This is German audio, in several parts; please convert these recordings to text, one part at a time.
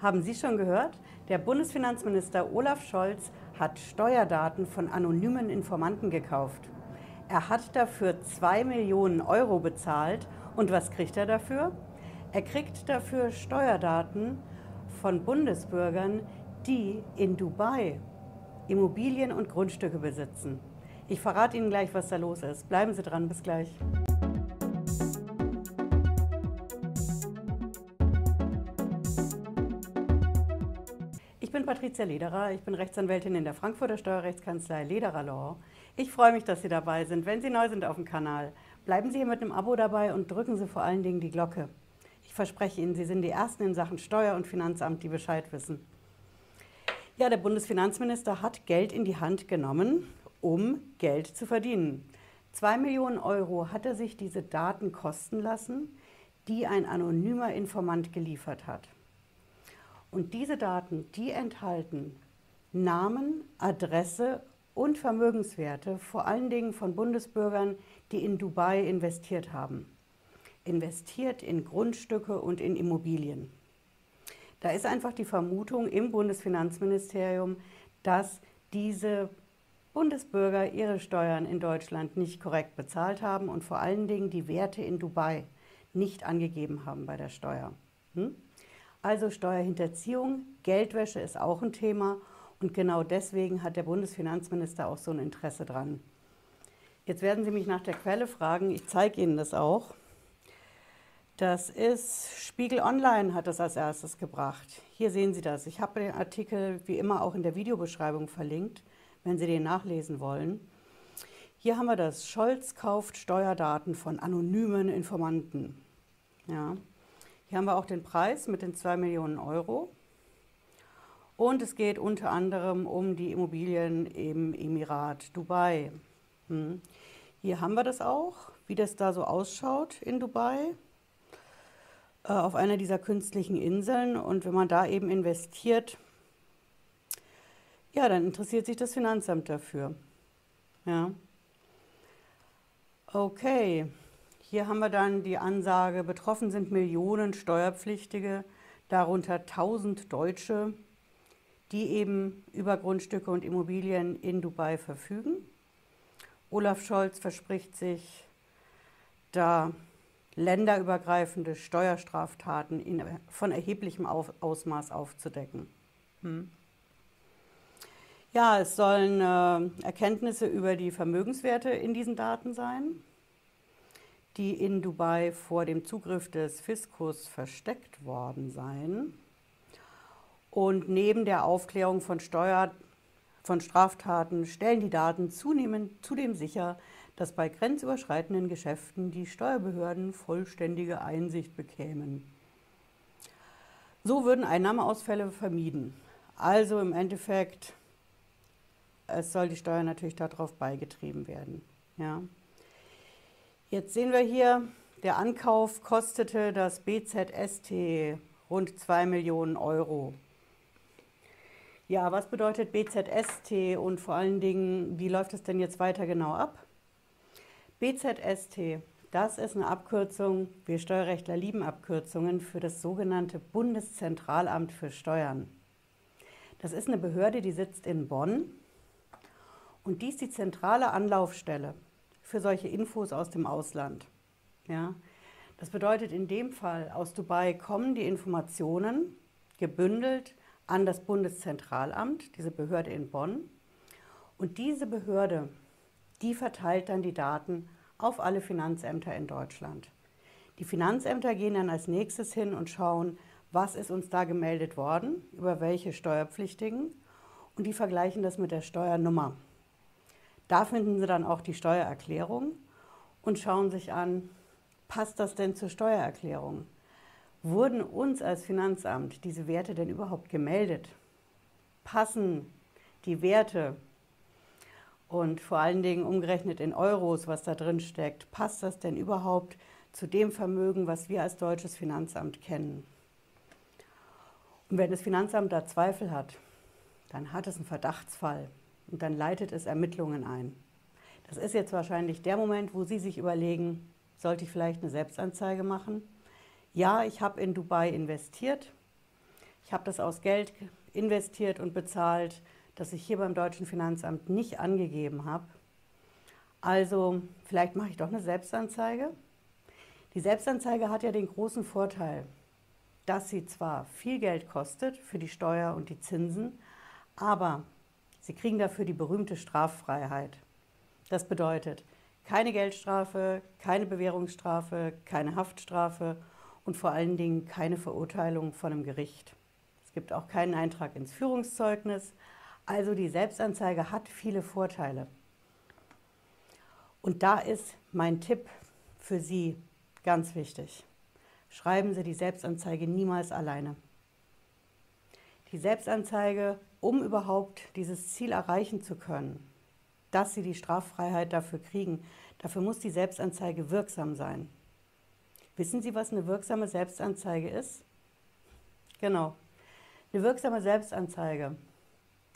Haben Sie schon gehört? Der Bundesfinanzminister Olaf Scholz hat Steuerdaten von anonymen Informanten gekauft. Er hat dafür 2 Millionen Euro bezahlt. Und was kriegt er dafür? Er kriegt dafür Steuerdaten von Bundesbürgern, die in Dubai Immobilien und Grundstücke besitzen. Ich verrate Ihnen gleich, was da los ist. Bleiben Sie dran, bis gleich. Ich bin Patricia Lederer, ich bin Rechtsanwältin in der Frankfurter Steuerrechtskanzlei Lederer Law. Ich freue mich, dass Sie dabei sind. Wenn Sie neu sind auf dem Kanal, bleiben Sie hier mit einem Abo dabei und drücken Sie vor allen Dingen die Glocke. Ich verspreche Ihnen, Sie sind die Ersten in Sachen Steuer- und Finanzamt, die Bescheid wissen. Ja, der Bundesfinanzminister hat Geld in die Hand genommen, um Geld zu verdienen. Zwei Millionen Euro hat er sich diese Daten kosten lassen, die ein anonymer Informant geliefert hat. Und diese Daten, die enthalten Namen, Adresse und Vermögenswerte, vor allen Dingen von Bundesbürgern, die in Dubai investiert haben. Investiert in Grundstücke und in Immobilien. Da ist einfach die Vermutung im Bundesfinanzministerium, dass diese Bundesbürger ihre Steuern in Deutschland nicht korrekt bezahlt haben und vor allen Dingen die Werte in Dubai nicht angegeben haben bei der Steuer. Hm? Also Steuerhinterziehung, Geldwäsche ist auch ein Thema und genau deswegen hat der Bundesfinanzminister auch so ein Interesse dran. Jetzt werden Sie mich nach der Quelle fragen, ich zeige Ihnen das auch. Das ist Spiegel Online hat das als erstes gebracht. Hier sehen Sie das. Ich habe den Artikel wie immer auch in der Videobeschreibung verlinkt, wenn Sie den nachlesen wollen. Hier haben wir das. Scholz kauft Steuerdaten von anonymen Informanten. Ja. Hier haben wir auch den Preis mit den 2 Millionen Euro. Und es geht unter anderem um die Immobilien im Emirat Dubai. Hm. Hier haben wir das auch, wie das da so ausschaut in Dubai, äh, auf einer dieser künstlichen Inseln. Und wenn man da eben investiert, ja, dann interessiert sich das Finanzamt dafür. Ja. Okay. Hier haben wir dann die Ansage, betroffen sind Millionen Steuerpflichtige, darunter 1000 Deutsche, die eben über Grundstücke und Immobilien in Dubai verfügen. Olaf Scholz verspricht sich, da länderübergreifende Steuerstraftaten in, von erheblichem Ausmaß aufzudecken. Hm. Ja, es sollen äh, Erkenntnisse über die Vermögenswerte in diesen Daten sein die in Dubai vor dem Zugriff des Fiskus versteckt worden seien. Und neben der Aufklärung von Steuer, von Straftaten stellen die Daten zunehmend zudem sicher, dass bei grenzüberschreitenden Geschäften die Steuerbehörden vollständige Einsicht bekämen. So würden Einnahmeausfälle vermieden. Also im Endeffekt, es soll die Steuer natürlich darauf beigetrieben werden. Ja. Jetzt sehen wir hier, der Ankauf kostete das BZST rund 2 Millionen Euro. Ja, was bedeutet BZST und vor allen Dingen, wie läuft es denn jetzt weiter genau ab? BZST, das ist eine Abkürzung, wir Steuerrechtler lieben Abkürzungen, für das sogenannte Bundeszentralamt für Steuern. Das ist eine Behörde, die sitzt in Bonn und die ist die zentrale Anlaufstelle für solche Infos aus dem Ausland. Ja? Das bedeutet in dem Fall, aus Dubai kommen die Informationen gebündelt an das Bundeszentralamt, diese Behörde in Bonn. Und diese Behörde, die verteilt dann die Daten auf alle Finanzämter in Deutschland. Die Finanzämter gehen dann als nächstes hin und schauen, was ist uns da gemeldet worden, über welche Steuerpflichtigen und die vergleichen das mit der Steuernummer. Da finden Sie dann auch die Steuererklärung und schauen sich an, passt das denn zur Steuererklärung? Wurden uns als Finanzamt diese Werte denn überhaupt gemeldet? Passen die Werte und vor allen Dingen umgerechnet in Euros, was da drin steckt, passt das denn überhaupt zu dem Vermögen, was wir als deutsches Finanzamt kennen? Und wenn das Finanzamt da Zweifel hat, dann hat es einen Verdachtsfall und dann leitet es Ermittlungen ein. Das ist jetzt wahrscheinlich der Moment, wo Sie sich überlegen, sollte ich vielleicht eine Selbstanzeige machen? Ja, ich habe in Dubai investiert. Ich habe das aus Geld investiert und bezahlt, das ich hier beim deutschen Finanzamt nicht angegeben habe. Also vielleicht mache ich doch eine Selbstanzeige. Die Selbstanzeige hat ja den großen Vorteil, dass sie zwar viel Geld kostet für die Steuer und die Zinsen, aber sie kriegen dafür die berühmte Straffreiheit. Das bedeutet keine Geldstrafe, keine Bewährungsstrafe, keine Haftstrafe und vor allen Dingen keine Verurteilung von einem Gericht. Es gibt auch keinen Eintrag ins Führungszeugnis. Also die Selbstanzeige hat viele Vorteile. Und da ist mein Tipp für Sie ganz wichtig. Schreiben Sie die Selbstanzeige niemals alleine. Die Selbstanzeige, um überhaupt dieses Ziel erreichen zu können, dass Sie die Straffreiheit dafür kriegen, dafür muss die Selbstanzeige wirksam sein. Wissen Sie, was eine wirksame Selbstanzeige ist? Genau. Eine wirksame Selbstanzeige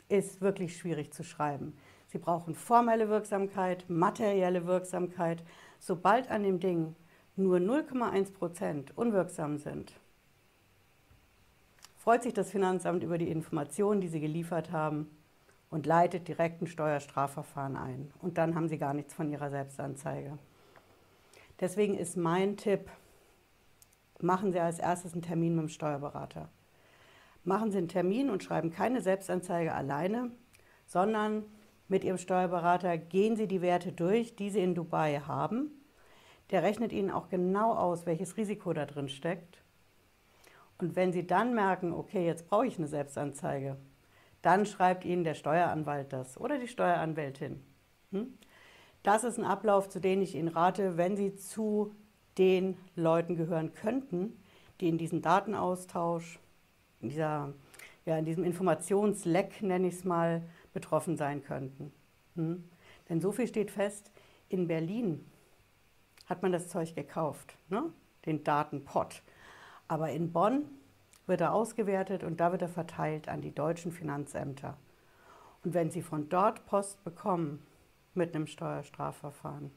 ist wirklich schwierig zu schreiben. Sie brauchen formelle Wirksamkeit, materielle Wirksamkeit. Sobald an dem Ding nur 0,1 Prozent unwirksam sind, freut sich das Finanzamt über die Informationen, die Sie geliefert haben und leitet direkt ein Steuerstrafverfahren ein. Und dann haben Sie gar nichts von Ihrer Selbstanzeige. Deswegen ist mein Tipp, machen Sie als erstes einen Termin mit dem Steuerberater. Machen Sie einen Termin und schreiben keine Selbstanzeige alleine, sondern mit Ihrem Steuerberater gehen Sie die Werte durch, die Sie in Dubai haben. Der rechnet Ihnen auch genau aus, welches Risiko da drin steckt. Und wenn Sie dann merken, okay, jetzt brauche ich eine Selbstanzeige, dann schreibt Ihnen der Steueranwalt das oder die Steueranwältin. Hm? Das ist ein Ablauf, zu dem ich Ihnen rate, wenn Sie zu den Leuten gehören könnten, die in diesem Datenaustausch, in, dieser, ja, in diesem Informationsleck, nenne ich es mal, betroffen sein könnten. Hm? Denn so viel steht fest, in Berlin hat man das Zeug gekauft, ne? den Datenpot. Aber in Bonn wird er ausgewertet und da wird er verteilt an die deutschen Finanzämter. Und wenn Sie von dort Post bekommen mit einem Steuerstrafverfahren,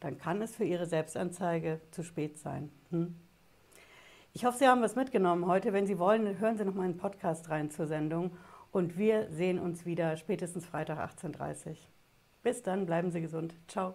dann kann es für Ihre Selbstanzeige zu spät sein. Hm? Ich hoffe, Sie haben was mitgenommen heute. Wenn Sie wollen, hören Sie noch mal einen Podcast rein zur Sendung und wir sehen uns wieder spätestens Freitag 18.30 Uhr. Bis dann, bleiben Sie gesund. Ciao.